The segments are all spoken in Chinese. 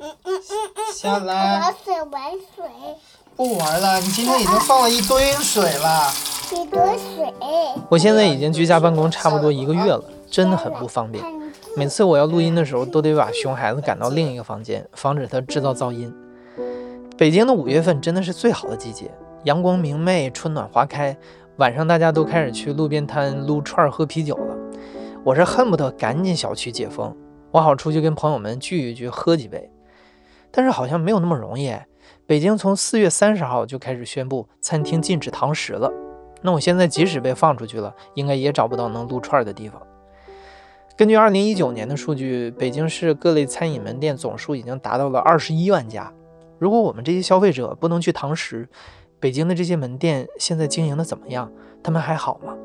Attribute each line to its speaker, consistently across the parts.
Speaker 1: 嗯嗯嗯
Speaker 2: 下来
Speaker 1: 玩水玩水，
Speaker 2: 不玩了，你今天已经放了一堆水了。
Speaker 1: 一堆水。
Speaker 3: 我现在已经居家办公差不多一个月了，真的很不方便。每次我要录音的时候，都得把熊孩子赶到另一个房间，防止他制造噪音。北京的五月份真的是最好的季节，阳光明媚，春暖花开。晚上大家都开始去路边摊撸串儿、喝啤酒了。我是恨不得赶紧小区解封，我好出去跟朋友们聚一聚，喝几杯。但是好像没有那么容易。北京从四月三十号就开始宣布餐厅禁止堂食了。那我现在即使被放出去了，应该也找不到能撸串的地方。根据二零一九年的数据，北京市各类餐饮门店总数已经达到了二十一万家。如果我们这些消费者不能去堂食，北京的这些门店现在经营的怎么样？他们还好吗？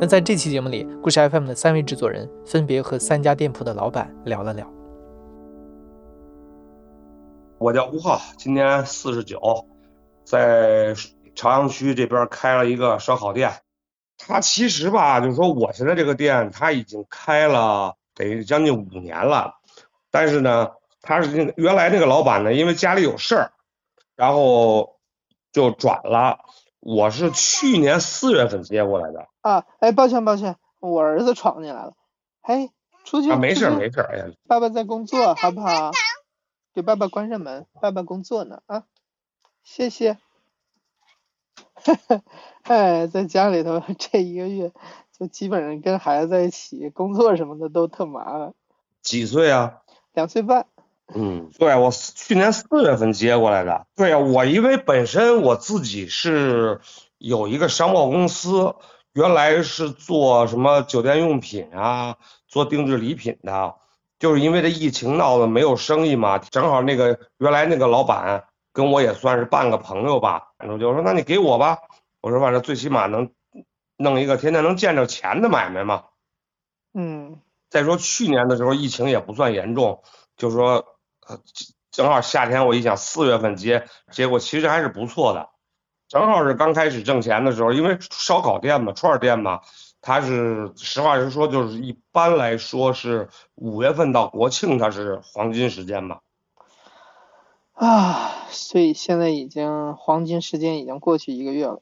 Speaker 3: 那在这期节目里，故事 FM 的三位制作人分别和三家店铺的老板聊了聊。
Speaker 4: 我叫吴浩，今年四十九，在朝阳区这边开了一个烧烤店。他其实吧，就是说我现在这个店，他已经开了得将近五年了，但是呢，他是那个原来那个老板呢，因为家里有事儿，然后就转了。我是去年四月份接过来的
Speaker 5: 啊，哎，抱歉抱歉，我儿子闯进来了。嘿，出去
Speaker 4: 啊，没事没事，哎呀，
Speaker 5: 爸爸在工作，好不好？给爸爸关上门，爸爸工作呢啊，谢谢。哎，在家里头这一个月，就基本上跟孩子在一起，工作什么的都特麻烦。
Speaker 4: 几岁啊？
Speaker 5: 两岁半，
Speaker 4: 嗯，对我去年四月份接过来的。对呀，我因为本身我自己是有一个商贸公司，原来是做什么酒店用品啊，做定制礼品的。就是因为这疫情闹得没有生意嘛，正好那个原来那个老板跟我也算是半个朋友吧，我就说那你给我吧，我说反正最起码能弄一个天天能见着钱的买卖嘛。
Speaker 5: 嗯
Speaker 4: 再说去年的时候疫情也不算严重，就说呃正好夏天我一想四月份接，结果其实还是不错的，正好是刚开始挣钱的时候，因为烧烤店嘛，串儿店嘛，它是实话实说，就是一般来说是五月份到国庆它是黄金时间嘛。
Speaker 5: 啊，所以现在已经黄金时间已经过去一个月了。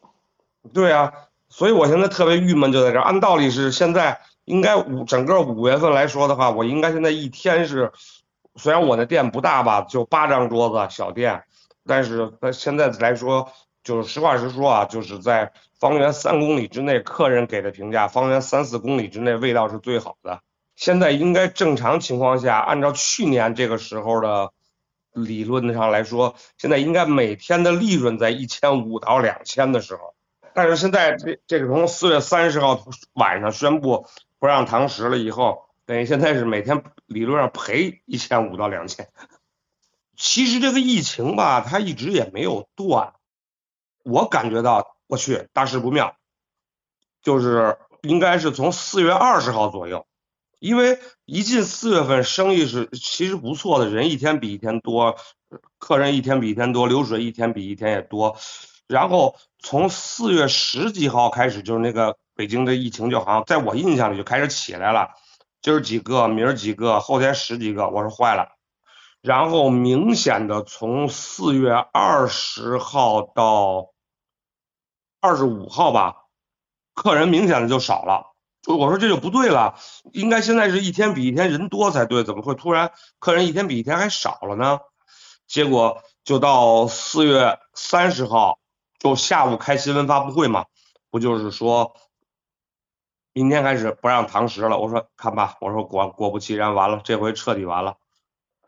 Speaker 4: 对啊，所以我现在特别郁闷就在这儿。按道理是现在应该五整个五月份来说的话，我应该现在一天是，虽然我的店不大吧，就八张桌子小店，但是在现在来说，就是实话实说啊，就是在方圆三公里之内，客人给的评价，方圆三四公里之内味道是最好的。现在应该正常情况下，按照去年这个时候的理论上来说，现在应该每天的利润在一千五到两千的时候。但是现在这这个从四月三十号晚上宣布不让堂食了以后，等于现在是每天理论上赔一千五到两千。其实这个疫情吧，它一直也没有断，我感觉到我去大事不妙，就是应该是从四月二十号左右，因为一进四月份生意是其实不错的，人一天比一天多，客人一天比一天多，流水一天比一天也多。然后从四月十几号开始，就是那个北京的疫情就好像在我印象里就开始起来了，今儿几个，明儿几个，后天十几个，我说坏了。然后明显的从四月二十号到二十五号吧，客人明显的就少了。就我说这就不对了，应该现在是一天比一天人多才对，怎么会突然客人一天比一天还少了呢？结果就到四月三十号。就下午开新闻发布会嘛，不就是说，明天开始不让堂食了。我说看吧，我说果果不其然，完了，这回彻底完了，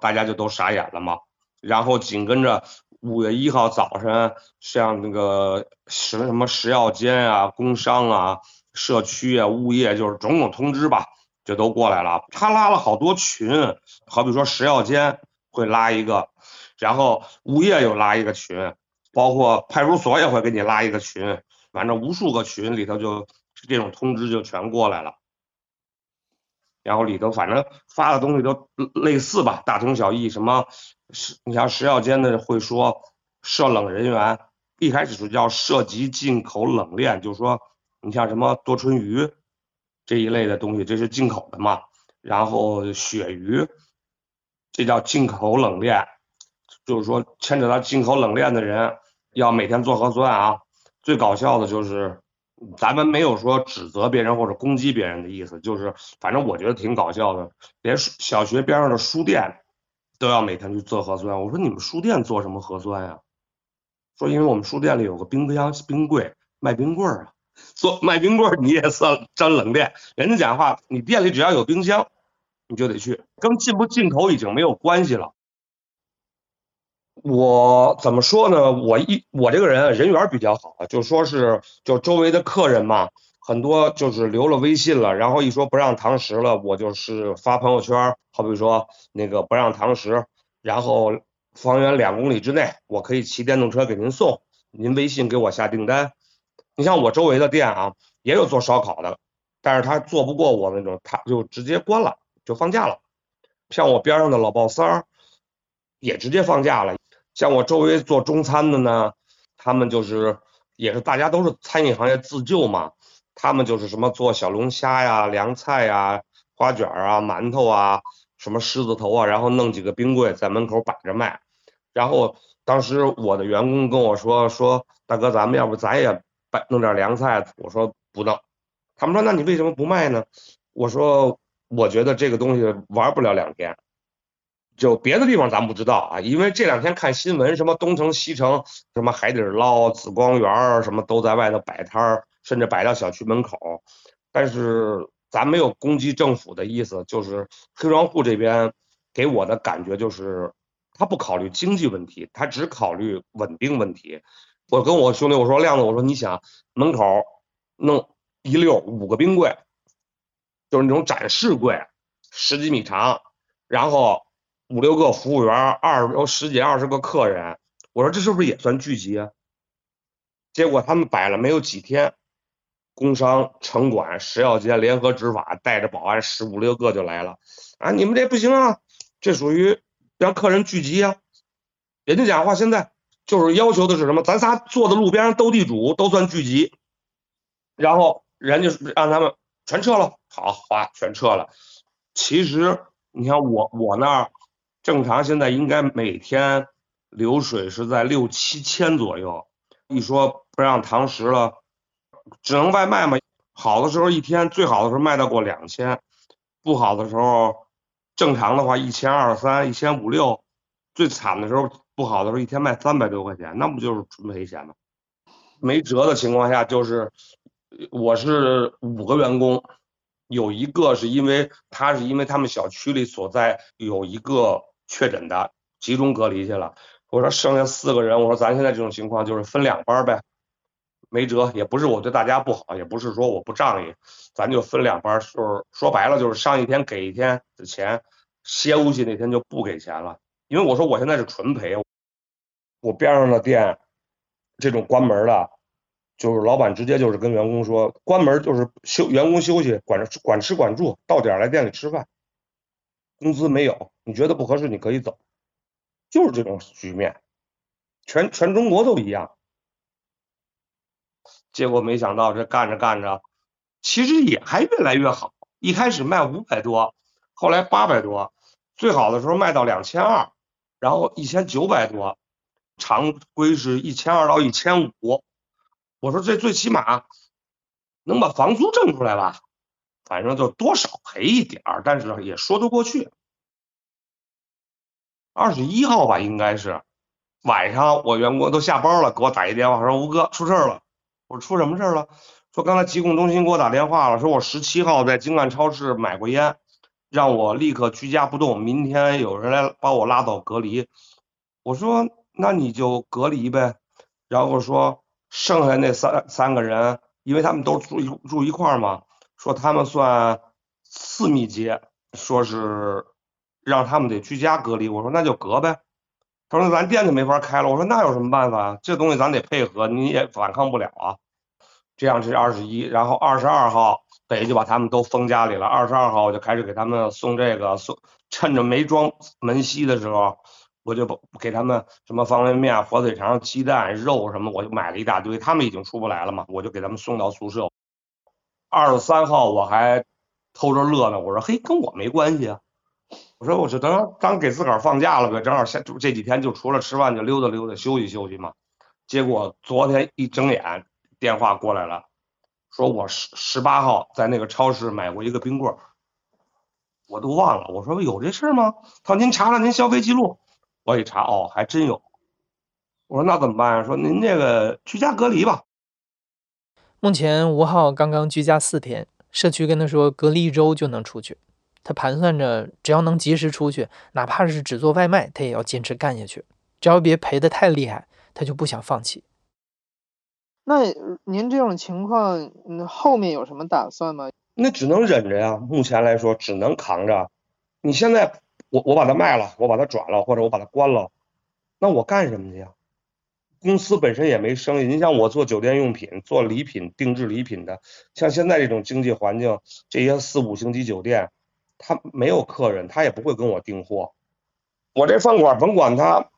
Speaker 4: 大家就都傻眼了嘛。然后紧跟着五月一号早晨，像那个什什么食药监啊、工商啊、社区啊、物业，就是种种通知吧，就都过来了。他拉了好多群，好比说食药监会拉一个，然后物业又拉一个群。包括派出所也会给你拉一个群，反正无数个群里头就这种通知就全过来了，然后里头反正发的东西都类似吧，大同小异。什么是你像食药监的会说涉冷人员，一开始是叫涉及进口冷链，就是说你像什么多春鱼这一类的东西，这是进口的嘛。然后鳕鱼这叫进口冷链，就是说牵扯到进口冷链的人要每天做核酸啊。最搞笑的就是，咱们没有说指责别人或者攻击别人的意思，就是反正我觉得挺搞笑的，连小学边上的书店都要每天去做核酸。我说你们书店做什么核酸呀？说因为我们书店里有个冰箱冰柜卖冰棍儿啊，做卖冰棍儿你也算沾冷链。人家讲话，你店里只要有冰箱。你就得去，跟进不进口已经没有关系了。我怎么说呢？我一我这个人人缘比较好，就说是就周围的客人嘛，很多就是留了微信了，然后一说不让堂食了，我就是发朋友圈，好比说那个不让堂食，然后方圆两公里之内我可以骑电动车给您送，您微信给我下订单。你像我周围的店啊，也有做烧烤的，但是他做不过我那种，他就直接关了。就放假了，像我边上的老鲍三儿也直接放假了。像我周围做中餐的呢，他们就是也是大家都是餐饮行业自救嘛，他们就是什么做小龙虾呀、凉菜呀、花卷啊、馒头啊、什么狮子头啊，然后弄几个冰柜在门口摆着卖。然后当时我的员工跟我说说，大哥，咱们要不咱也摆弄点凉菜？我说不弄。他们说那你为什么不卖呢？我说。我觉得这个东西玩不了两天，就别的地方咱不知道啊，因为这两天看新闻，什么东城、西城，什么海底捞、紫光园儿什么都在外头摆摊儿，甚至摆到小区门口。但是咱没有攻击政府的意思，就是黑庄户这边给我的感觉就是，他不考虑经济问题，他只考虑稳定问题。我跟我兄弟我说亮子，我说你想门口弄一溜五个冰柜。就是那种展示柜，十几米长，然后五六个服务员，二有十几二十个客人。我说这是不是也算聚集啊？结果他们摆了没有几天，工商、城管、食药监联合执法，带着保安十五六个就来了。啊，你们这不行啊，这属于让客人聚集啊。人家讲话现在就是要求的是什么？咱仨坐在路边上斗地主都算聚集，然后人家让他们。全撤了，好，哗，全撤了。其实你看我我那儿正常现在应该每天流水是在六七千左右。一说不让堂食了，只能外卖嘛。好的时候一天最好的时候卖到过两千，不好的时候正常的话一千二三一千五六，最惨的时候不好的时候一天卖三百多块钱，那不就是纯赔钱吗？没辙的情况下就是。我是五个员工，有一个是因为他是因为他们小区里所在有一个确诊的，集中隔离去了。我说剩下四个人，我说咱现在这种情况就是分两班呗，没辙，也不是我对大家不好，也不是说我不仗义，咱就分两班，就是说白了就是上一天给一天的钱，歇休息那天就不给钱了。因为我说我现在是纯赔，我边上的店这种关门的。就是老板直接就是跟员工说，关门就是休员工休息，管管吃管住，到点来店里吃饭，工资没有，你觉得不合适你可以走，就是这种局面，全全中国都一样。结果没想到这干着干着，其实也还越来越好，一开始卖五百多，后来八百多，最好的时候卖到两千二，然后一千九百多，常规是一千二到一千五。我说这最起码能把房租挣出来吧，反正就多少赔一点儿，但是也说得过去。二十一号吧，应该是晚上，我员工都下班了，给我打一电话说吴哥出事儿了。我说出什么事儿了？说刚才疾控中心给我打电话了，说我十七号在京岸超市买过烟，让我立刻居家不动，明天有人来把我拉走隔离。我说那你就隔离呗，然后说。剩下那三三个人，因为他们都住一住一块儿嘛，说他们算次密接，说是让他们得居家隔离。我说那就隔呗。他说咱店就没法开了。我说那有什么办法？这东西咱得配合，你也反抗不了啊。这样是二十一，然后二十二号北就把他们都封家里了。二十二号我就开始给他们送这个，送趁着没装门吸的时候。我就给他们什么方便面、火腿肠、鸡蛋、肉什么，我就买了一大堆。他们已经出不来了嘛，我就给他们送到宿舍。二十三号我还偷着乐呢，我说嘿，跟我没关系啊。我说我就当当给自个儿放假了呗，正好下就这几天就除了吃饭就溜达溜达休息休息嘛。结果昨天一睁眼电话过来了，说我十十八号在那个超市买过一个冰棍儿，我都忘了。我说有这事儿吗？他说您查查您消费记录，我一查哦还真有。我说那怎么办呀？说您这个居家隔离吧。
Speaker 3: 目前吴浩刚刚居家四天，社区跟他说隔离一周就能出去。他盘算着，只要能及时出去，哪怕是只做外卖，他也要坚持干下去。只要别赔得太厉害，他就不想放弃。
Speaker 5: 那您这种情况，嗯，后面有什么打算吗？
Speaker 4: 那只能忍着呀。目前来说，只能扛着。你现在，我我把它卖了，我把它转了，或者我把它关了，那我干什么去呀？公司本身也没生意。你像我做酒店用品、做礼品、定制礼品的，像现在这种经济环境，这些四五星级酒店，他没有客人，他也不会跟我订货。我这饭馆甭管他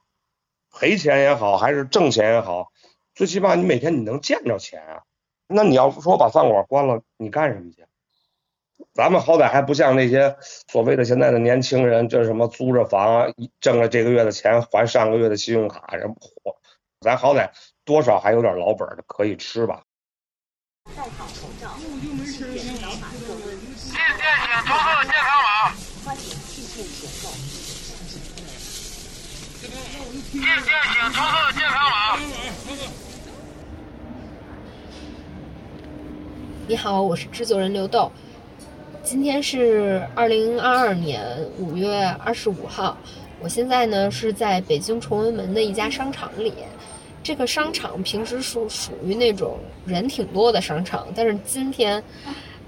Speaker 4: 赔钱也好，还是挣钱也好，最起码你每天你能见着钱啊。那你要说把饭馆关了，你干什么去？咱们好歹还不像那些所谓的现在的年轻人，这什么租着房，挣了这个月的钱还上个月的信用卡，什么火。咱好歹多少还有点老本的，可以吃吧。
Speaker 6: 戴好口罩。
Speaker 7: 进店请出示健康码。进店。请出示健康码。
Speaker 8: 你好，我是制作人刘豆。今天是二零二二年五月二十五号，我现在呢是在北京崇文门的一家商场里。这个商场平时属属于那种人挺多的商场，但是今天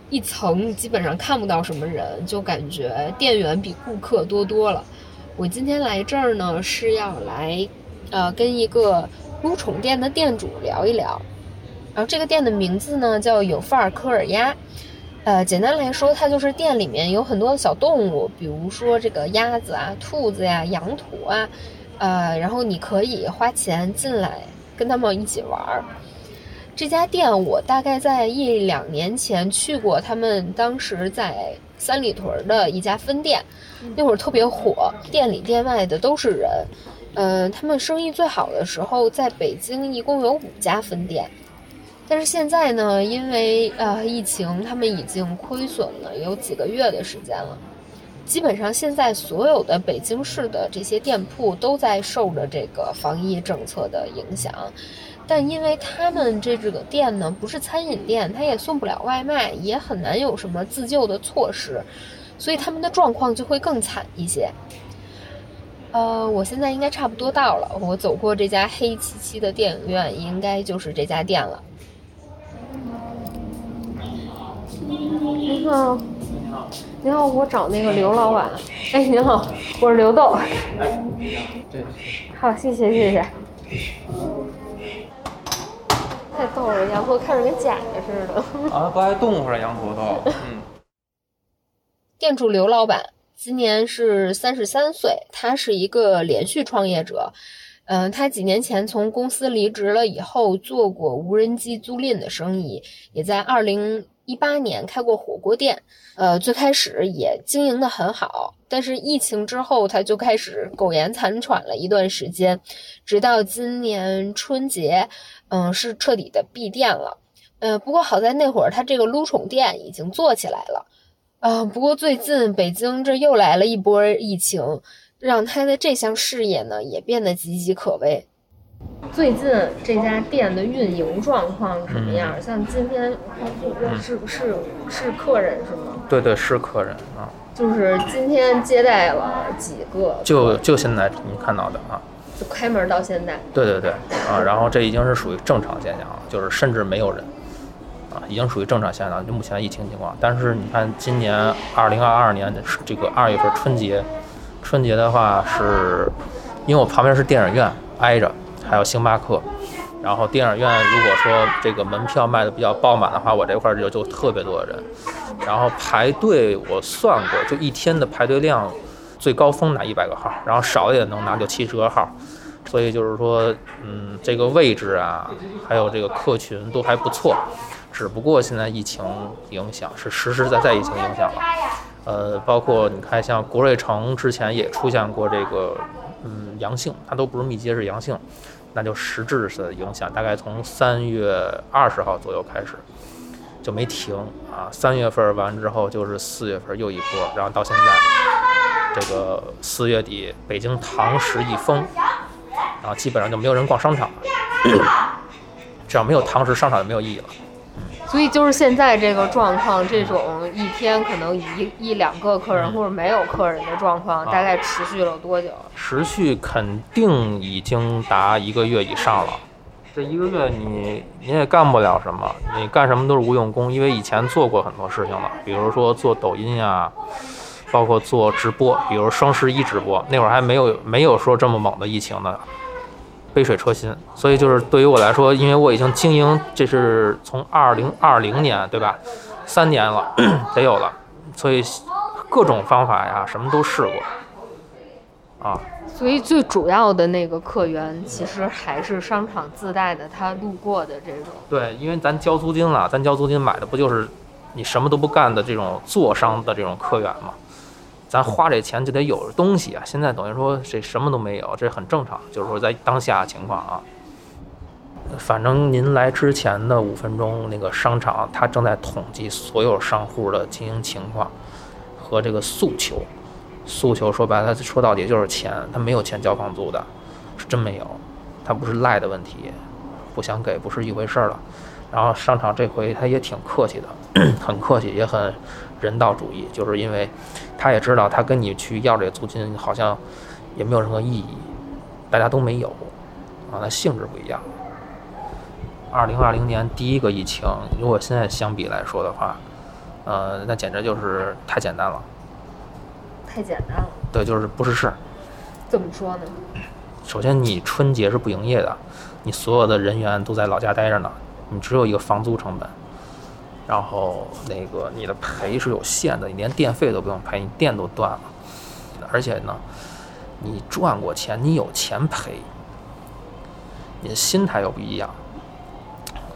Speaker 8: 一层基本上看不到什么人，就感觉店员比顾客多多了。我今天来这儿呢是要来，呃，跟一个撸宠店的店主聊一聊。然后这个店的名字呢叫有范儿科尔鸭，呃，简单来说，它就是店里面有很多的小动物，比如说这个鸭子啊、兔子呀、羊驼啊。呃，然后你可以花钱进来跟他们一起玩儿。这家店我大概在一两年前去过，他们当时在三里屯的一家分店，那会儿特别火，店里店外的都是人。嗯，他们生意最好的时候，在北京一共有五家分店，但是现在呢，因为呃疫情，他们已经亏损了有几个月的时间了。基本上现在所有的北京市的这些店铺都在受着这个防疫政策的影响，但因为他们这这个店呢不是餐饮店，它也送不了外卖，也很难有什么自救的措施，所以他们的状况就会更惨一些。呃，我现在应该差不多到了，我走过这家黑漆漆的电影院，应该就是这家店了。你好。您好，我找那个刘老板。哎，您好，我是刘豆。好，谢谢谢谢。太逗了，羊驼看着跟假的似的。
Speaker 9: 啊，不爱动会儿羊驼都。嗯。
Speaker 8: 店主刘老板今年是三十三岁，他是一个连续创业者。嗯，他几年前从公司离职了以后，做过无人机租赁的生意，也在二零。一八年开过火锅店，呃，最开始也经营的很好，但是疫情之后他就开始苟延残喘了一段时间，直到今年春节，嗯，是彻底的闭店了。呃，不过好在那会儿他这个撸宠店已经做起来了，啊，不过最近北京这又来了一波疫情，让他的这项事业呢也变得岌岌可危。最近这家店的运营状况怎么样？像今天是是是客人是吗？
Speaker 9: 对对，是客人啊。
Speaker 8: 就是今天接待了几个？
Speaker 9: 就就现在你看到的啊。
Speaker 8: 就开门到现在。
Speaker 9: 对对对啊，然后这已经是属于正常现象了，就是甚至没有人啊，已经属于正常现象。就目前疫情情况，但是你看今年二零二二年的这个二月份春节，春节的话是因为我旁边是电影院挨着。还有星巴克，然后电影院如果说这个门票卖的比较爆满的话，我这块儿就就特别多的人，然后排队我算过，就一天的排队量，最高峰拿一百个号，然后少也能拿就七十个号，所以就是说，嗯，这个位置啊，还有这个客群都还不错，只不过现在疫情影响是实实在在疫情影响了，呃，包括你看像国瑞城之前也出现过这个嗯阳性，它都不是密接是阳性，那就实质的影响，大概从三月二十号左右开始就没停啊，三月份完之后就是四月份又一波，然后到现在这个四月底北京堂食一封，然后基本上就没有人逛商场了，只要没有堂食，商场就没有意义了。
Speaker 8: 所以就是现在这个状况，这种一天可能一一两个客人或者没有客人的状况，大概持续了多久？
Speaker 9: 持续肯定已经达一个月以上了。这一个月你你也干不了什么，你干什么都是无用功，因为以前做过很多事情了，比如说做抖音呀，包括做直播，比如双十一直播，那会儿还没有没有说这么猛的疫情呢。杯水车薪，所以就是对于我来说，因为我已经经营，这是从二零二零年对吧，三年了，得有了，所以各种方法呀，什么都试过，啊。
Speaker 8: 所以最主要的那个客源，其实还是商场自带的，他路过的这种。
Speaker 9: 对，因为咱交租金了，咱交租金买的不就是你什么都不干的这种坐商的这种客源吗？咱花这钱就得有东西啊！现在等于说这什么都没有，这很正常。就是说在当下情况啊，反正您来之前的五分钟，那个商场他正在统计所有商户的经营情况和这个诉求。诉求说白了，说到底就是钱，他没有钱交房租的，是真没有。他不是赖的问题，不想给不是一回事儿了。然后商场这回他也挺客气的，很客气，也很。人道主义，就是因为他也知道，他跟你去要这租金好像也没有任何意义，大家都没有啊，那性质不一样。二零二零年第一个疫情，如果现在相比来说的话，呃，那简直就是太简单了。
Speaker 8: 太简单了。
Speaker 9: 对，就是不是事儿。
Speaker 8: 怎么说呢？
Speaker 9: 首先，你春节是不营业的，你所有的人员都在老家待着呢，你只有一个房租成本。然后那个你的赔是有限的，你连电费都不用赔，你电都断了。而且呢，你赚过钱，你有钱赔，你的心态又不一样。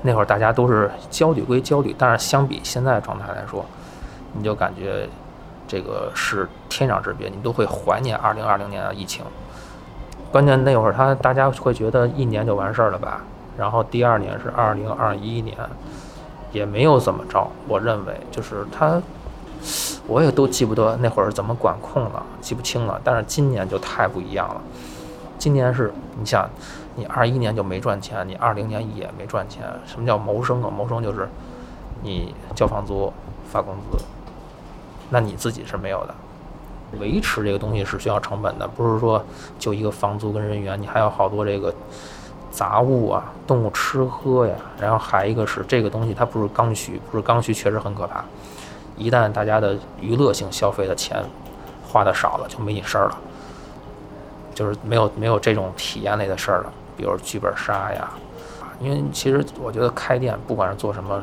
Speaker 9: 那会儿大家都是焦虑归焦虑，但是相比现在状态来说，你就感觉这个是天壤之别，你都会怀念二零二零年的疫情。关键那会儿他大家会觉得一年就完事儿了吧？然后第二年是二零二一年。也没有怎么着，我认为就是他，我也都记不得那会儿怎么管控了，记不清了。但是今年就太不一样了，今年是你想，你二一年就没赚钱，你二零年也没赚钱。什么叫谋生啊？谋生就是你交房租、发工资，那你自己是没有的。维持这个东西是需要成本的，不是说就一个房租跟人员，你还有好多这个。杂物啊，动物吃喝呀，然后还一个是这个东西，它不是刚需，不是刚需，确实很可怕。一旦大家的娱乐性消费的钱花的少了，就没你事儿了，就是没有没有这种体验类的事儿了，比如剧本杀呀。因为其实我觉得开店不管是做什么，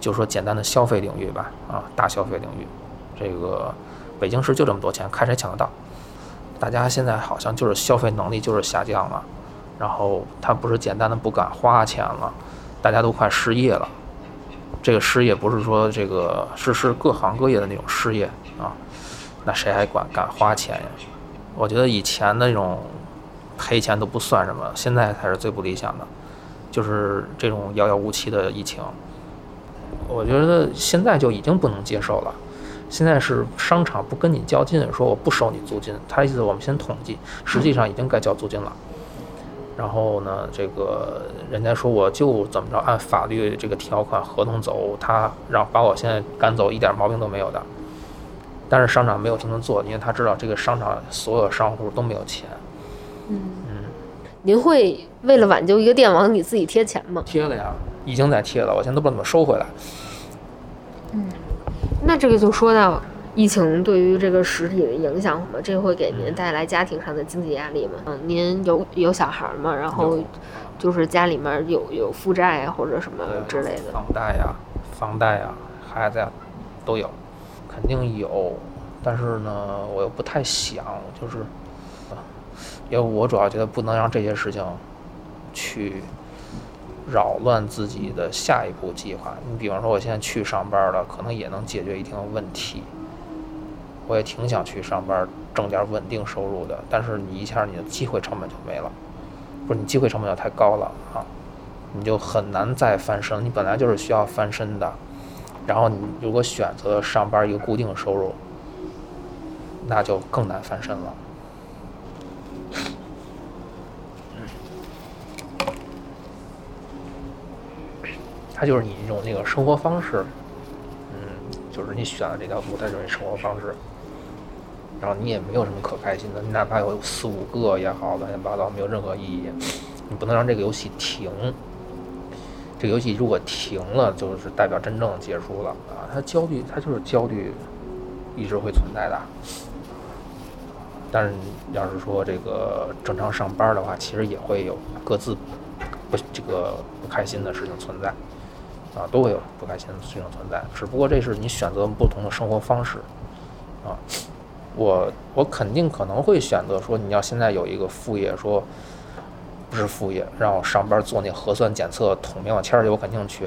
Speaker 9: 就说简单的消费领域吧，啊，大消费领域，这个北京市就这么多钱，看谁抢得到。大家现在好像就是消费能力就是下降了。然后他不是简单的不敢花钱了，大家都快失业了。这个失业不是说这个是是各行各业的那种失业啊，那谁还管敢花钱呀？我觉得以前那种赔钱都不算什么，现在才是最不理想的，就是这种遥遥无期的疫情。我觉得现在就已经不能接受了。现在是商场不跟你较劲，说我不收你租金，他意思我们先统计，实际上已经该交租金了。然后呢，这个人家说我就怎么着按法律这个条款合同走，他让把我现在赶走一点毛病都没有的。但是商场没有这么做，因为他知道这个商场所有商户都没有钱。
Speaker 8: 嗯嗯，您会为了挽救一个店往你自己贴钱吗？
Speaker 9: 贴了呀，已经在贴了，我现在都不知道怎么收回来。
Speaker 8: 嗯，那这个就说到。疫情对于这个实体的影响，什么？这会给您带来家庭上的经济压力吗？嗯，您有有小孩吗？然后就是家里面有有负债或者什么之类的。
Speaker 9: 房贷呀，房贷呀，孩子呀，都有，肯定有。但是呢，我又不太想，就是，因为我主要觉得不能让这些事情去扰乱自己的下一步计划。你比方说，我现在去上班了，可能也能解决一定的问题。我也挺想去上班挣点稳定收入的，但是你一下你的机会成本就没了，不是你机会成本就太高了啊，你就很难再翻身。你本来就是需要翻身的，然后你如果选择上班一个固定收入，那就更难翻身了。它就是你一种那个生活方式，嗯，就是你选了这条路，它就是生活方式。然后你也没有什么可开心的，你哪怕有四五个也好，乱七八糟没有任何意义。你不能让这个游戏停，这个游戏如果停了，就是代表真正结束了啊！它焦虑，它就是焦虑，一直会存在的。但是要是说这个正常上班的话，其实也会有各自不这个不开心的事情存在，啊，都会有不开心的事情存在。只不过这是你选择不同的生活方式，啊。我我肯定可能会选择说，你要现在有一个副业，说不是副业，然后上班做那核酸检测、捅棉花签儿去，我肯定去，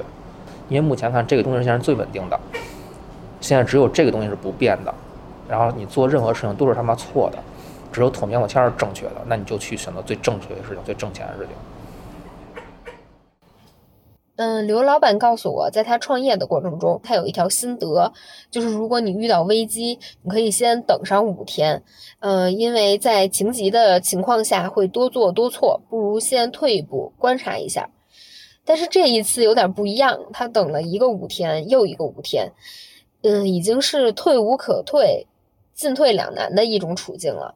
Speaker 9: 因为目前看这个东西现在是最稳定的，现在只有这个东西是不变的，然后你做任何事情都是他妈错的，只有捅棉花签儿是正确的，那你就去选择最正确的事情、最挣钱的事情。
Speaker 8: 嗯，刘老板告诉我，在他创业的过程中，他有一条心得，就是如果你遇到危机，你可以先等上五天。嗯，因为在情急的情况下会多做多错，不如先退一步观察一下。但是这一次有点不一样，他等了一个五天又一个五天，嗯，已经是退无可退、进退两难的一种处境了。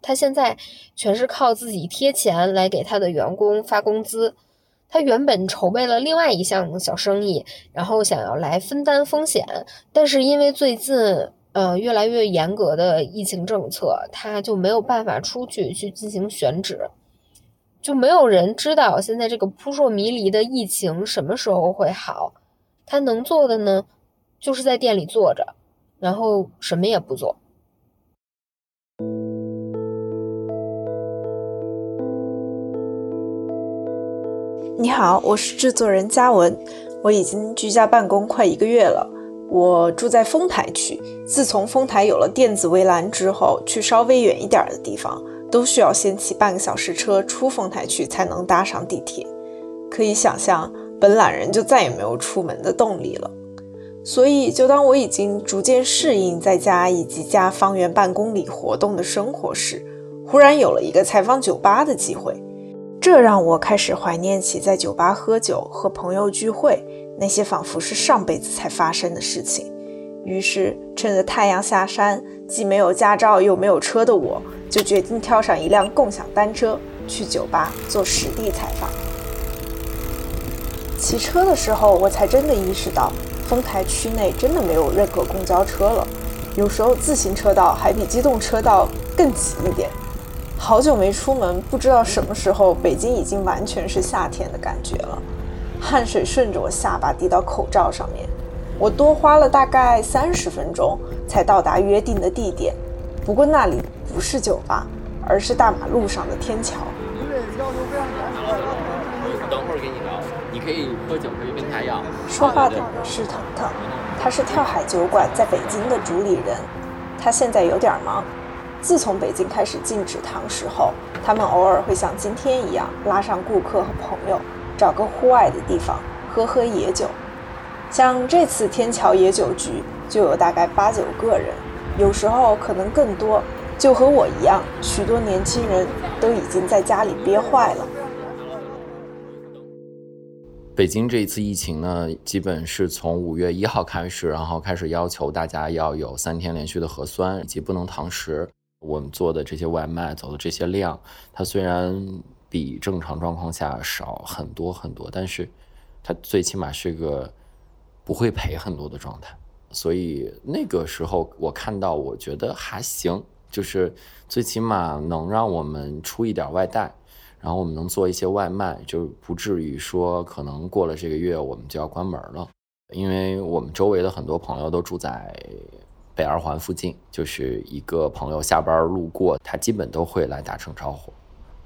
Speaker 8: 他现在全是靠自己贴钱来给他的员工发工资。他原本筹备了另外一项小生意，然后想要来分担风险，但是因为最近呃越来越严格的疫情政策，他就没有办法出去去进行选址，就没有人知道现在这个扑朔迷离的疫情什么时候会好。他能做的呢，就是在店里坐着，然后什么也不做。
Speaker 10: 你好，我是制作人嘉文。我已经居家办公快一个月了。我住在丰台区。自从丰台有了电子围栏之后，去稍微远一点的地方，都需要先骑半个小时车出丰台区才能搭上地铁。可以想象，本懒人就再也没有出门的动力了。所以，就当我已经逐渐适应在家以及家方圆半公里活动的生活时，忽然有了一个采访酒吧的机会。这让我开始怀念起在酒吧喝酒、和朋友聚会那些仿佛是上辈子才发生的事情。于是，趁着太阳下山，既没有驾照又没有车的我，就决定跳上一辆共享单车去酒吧做实地采访。骑车的时候，我才真的意识到，丰台区内真的没有任何公交车了，有时候自行车道还比机动车道更挤一点。好久没出门，不知道什么时候北京已经完全是夏天的感觉了。汗水顺着我下巴滴到口罩上面，我多花了大概三十分钟才到达约定的地点。不过那里不是酒吧，而是大马路上的天桥。
Speaker 11: 等会儿给你聊，你可以喝酒，可以跟他要。
Speaker 10: 说话的是腾腾，他是跳海酒馆在北京的主理人，他现在有点忙。自从北京开始禁止堂食后，他们偶尔会像今天一样拉上顾客和朋友，找个户外的地方喝喝野酒。像这次天桥野酒局就有大概八九个人，有时候可能更多。就和我一样，许多年轻人都已经在家里憋坏了。
Speaker 11: 北京这一次疫情呢，基本是从五月一号开始，然后开始要求大家要有三天连续的核酸，以及不能堂食。我们做的这些外卖走的这些量，它虽然比正常状况下少很多很多，但是它最起码是个不会赔很多的状态。所以那个时候我看到，我觉得还行，就是最起码能让我们出一点外带，然后我们能做一些外卖，就不至于说可能过了这个月我们就要关门了。因为我们周围的很多朋友都住在。北二环附近就是一个朋友下班路过，他基本都会来打声招呼，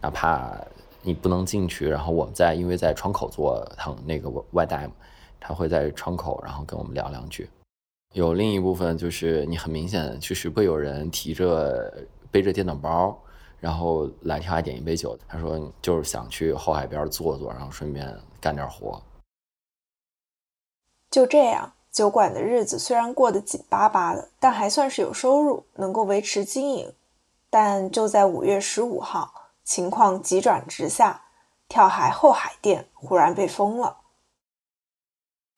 Speaker 11: 哪怕你不能进去，然后我们在因为在窗口做他那个外带嘛，他会在窗口然后跟我们聊两句。有另一部分就是你很明显就是会有人提着背着电脑包，然后来跳海点一杯酒。他说就是想去后海边坐坐，然后顺便干点活。
Speaker 10: 就这样，酒馆的日子虽然过得紧巴巴的，但还算是有收入，能够维持经营。但就在五月十五号，情况急转直下，跳海后海店忽然被封了。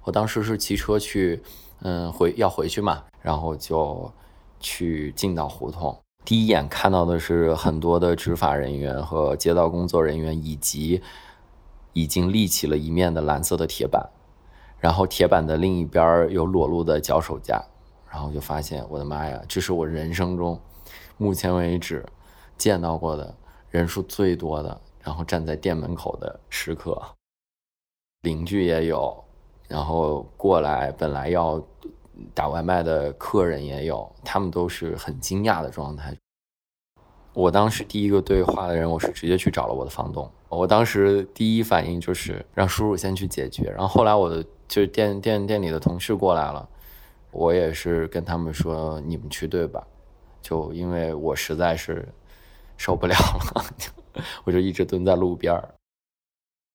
Speaker 11: 我当时是骑车去，嗯，回要回去嘛，然后就去进到胡同。第一眼看到的是很多的执法人员和街道工作人员，以及已经立起了一面的蓝色的铁板，然后铁板的另一边有裸露的脚手架，然后就发现，我的妈呀，这是我人生中目前为止见到过的人数最多的，然后站在店门口的时刻，邻居也有。然后过来，本来要打外卖的客人也有，他们都是很惊讶的状态。我当时第一个对话的人，我是直接去找了我的房东。我当时第一反应就是让叔叔先去解决。然后后来我的就是店店店里的同事过来了，我也是跟他们说你们去对吧？就因为我实在是受不了了，我就一直蹲在路边儿。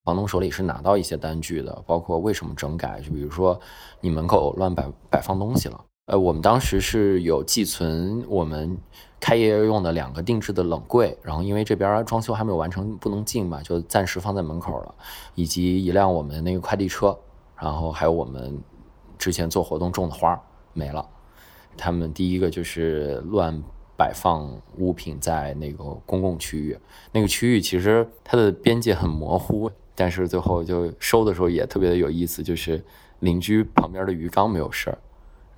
Speaker 11: 房东手里是拿到一些单据的，包括为什么整改，就比如说你门口乱摆摆放东西了。呃，我们当时是有寄存我们开业用的两个定制的冷柜，然后因为这边装修还没有完成，不能进嘛，就暂时放在门口了，以及一辆我们那个快递车，然后还有我们之前做活动种的花没了。他们第一个就是乱摆放物品在那个公共区域，那个区域其实它的边界很模糊。但是最后就收的时候也特别的有意思，就是邻居旁边的鱼缸没有事儿，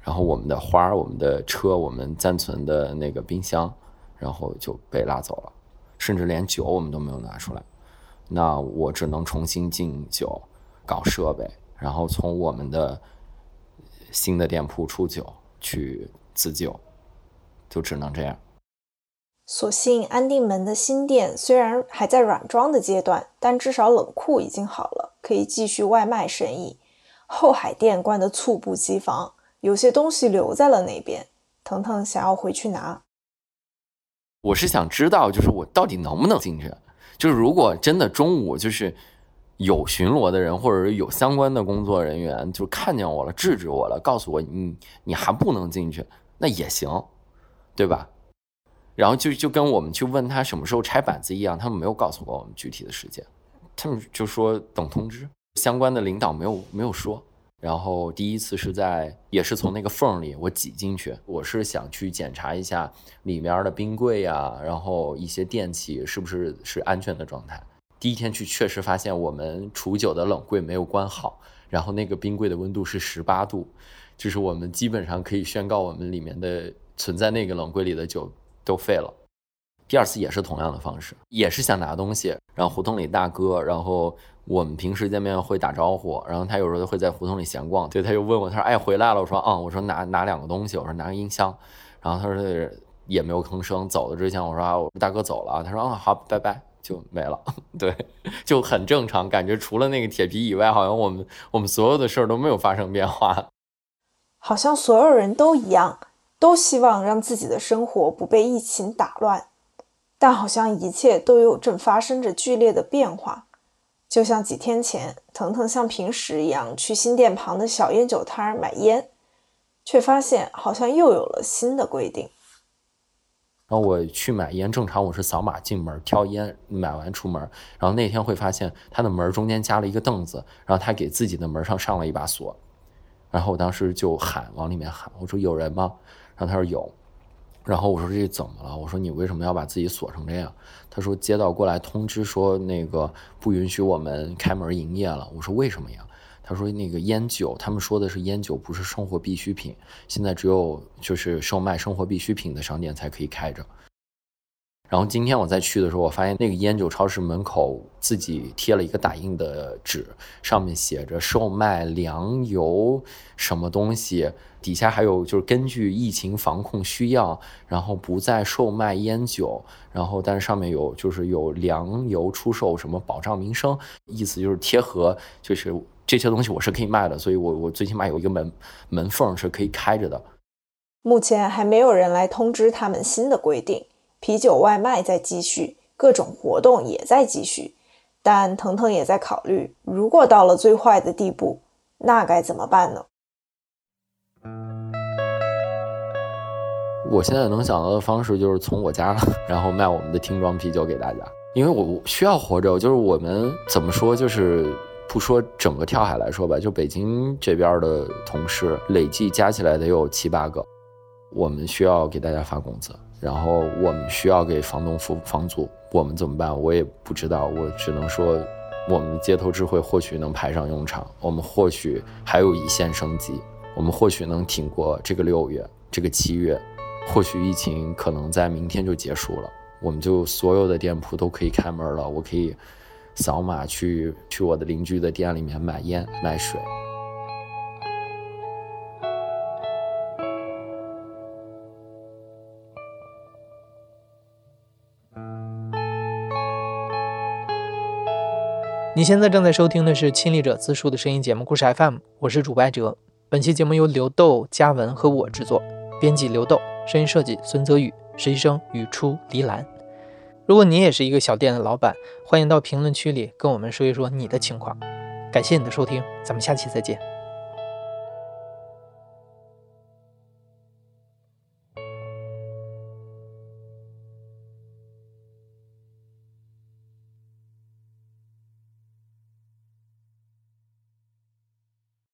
Speaker 11: 然后我们的花、我们的车、我们暂存的那个冰箱，然后就被拉走了，甚至连酒我们都没有拿出来。那我只能重新进酒，搞设备，然后从我们的新的店铺出酒去自救，就只能这样。
Speaker 10: 所幸安定门的新店虽然还在软装的阶段，但至少冷库已经好了，可以继续外卖生意。后海店关得猝不及防，有些东西留在了那边。腾腾想要回去拿。
Speaker 11: 我是想知道，就是我到底能不能进去？就是如果真的中午就是有巡逻的人，或者是有相关的工作人员，就看见我了，制止我了，告诉我你你还不能进去，那也行，对吧？然后就就跟我们去问他什么时候拆板子一样，他们没有告诉过我们具体的时间，他们就说等通知，相关的领导没有没有说。然后第一次是在也是从那个缝里我挤进去，我是想去检查一下里面的冰柜呀，然后一些电器是不是是安全的状态。第一天去确实发现我们储酒的冷柜没有关好，然后那个冰柜的温度是十八度，就是我们基本上可以宣告我们里面的存在那个冷柜里的酒。都废了。第二次也是同样的方式，也是想拿东西。然后胡同里大哥，然后我们平时见面会打招呼，然后他有时候会在胡同里闲逛。对，他就问我，他说：“哎，回来了？”我说：“嗯。”我说：“拿拿两个东西。”我说：“拿个音箱。”然后他说也没有吭声。走的之前我说：“啊，大哥走了。”他说：“啊，好，拜拜。”就没了。对，就很正常，感觉除了那个铁皮以外，好像我们我们所有的事儿都没有发生变化。
Speaker 10: 好像所有人都一样。都希望让自己的生活不被疫情打乱，但好像一切都有正发生着剧烈的变化。就像几天前，腾腾像平时一样去新店旁的小烟酒摊儿买烟，却发现好像又有了新的规定。
Speaker 11: 然后我去买烟，正常我是扫码进门挑烟，买完出门。然后那天会发现他的门中间加了一个凳子，然后他给自己的门上上了一把锁。然后我当时就喊往里面喊，我说有人吗？然后他说有，然后我说这怎么了？我说你为什么要把自己锁成这样？他说街道过来通知说那个不允许我们开门营业了。我说为什么呀？他说那个烟酒，他们说的是烟酒不是生活必需品，现在只有就是售卖生活必需品的商店才可以开着。然后今天我再去的时候，我发现那个烟酒超市门口自己贴了一个打印的纸，上面写着售卖粮油什么东西，底下还有就是根据疫情防控需要，然后不再售卖烟酒，然后但是上面有就是有粮油出售什么保障民生，意思就是贴合就是这些东西我是可以卖的，所以我我最起码有一个门门缝是可以开着的。
Speaker 10: 目前还没有人来通知他们新的规定，啤酒外卖在继续，各种活动也在继续。但腾腾也在考虑，如果到了最坏的地步，那该怎么办呢？
Speaker 11: 我现在能想到的方式就是从我家，然后卖我们的听装啤酒给大家，因为我需要活着。就是我们怎么说，就是不说整个跳海来说吧，就北京这边的同事累计加起来得有七八个，我们需要给大家发工资，然后我们需要给房东付房租，我们怎么办？我也不知道，我只能说，我们的街头智慧或许能派上用场，我们或许还有一线生机，我们或许能挺过这个六月，这个七月。或许疫情可能在明天就结束了，我们就所有的店铺都可以开门了。我可以扫码去去我的邻居的店里面买烟买水。
Speaker 3: 你现在正在收听的是《亲历者自述》的声音节目故事 FM，我是主播哲。本期节目由刘豆、嘉文和我制作，编辑刘豆。声音设计孙泽宇，实习生语初黎兰。如果你也是一个小店的老板，欢迎到评论区里跟我们说一说你的情况。感谢你的收听，咱们下期再见。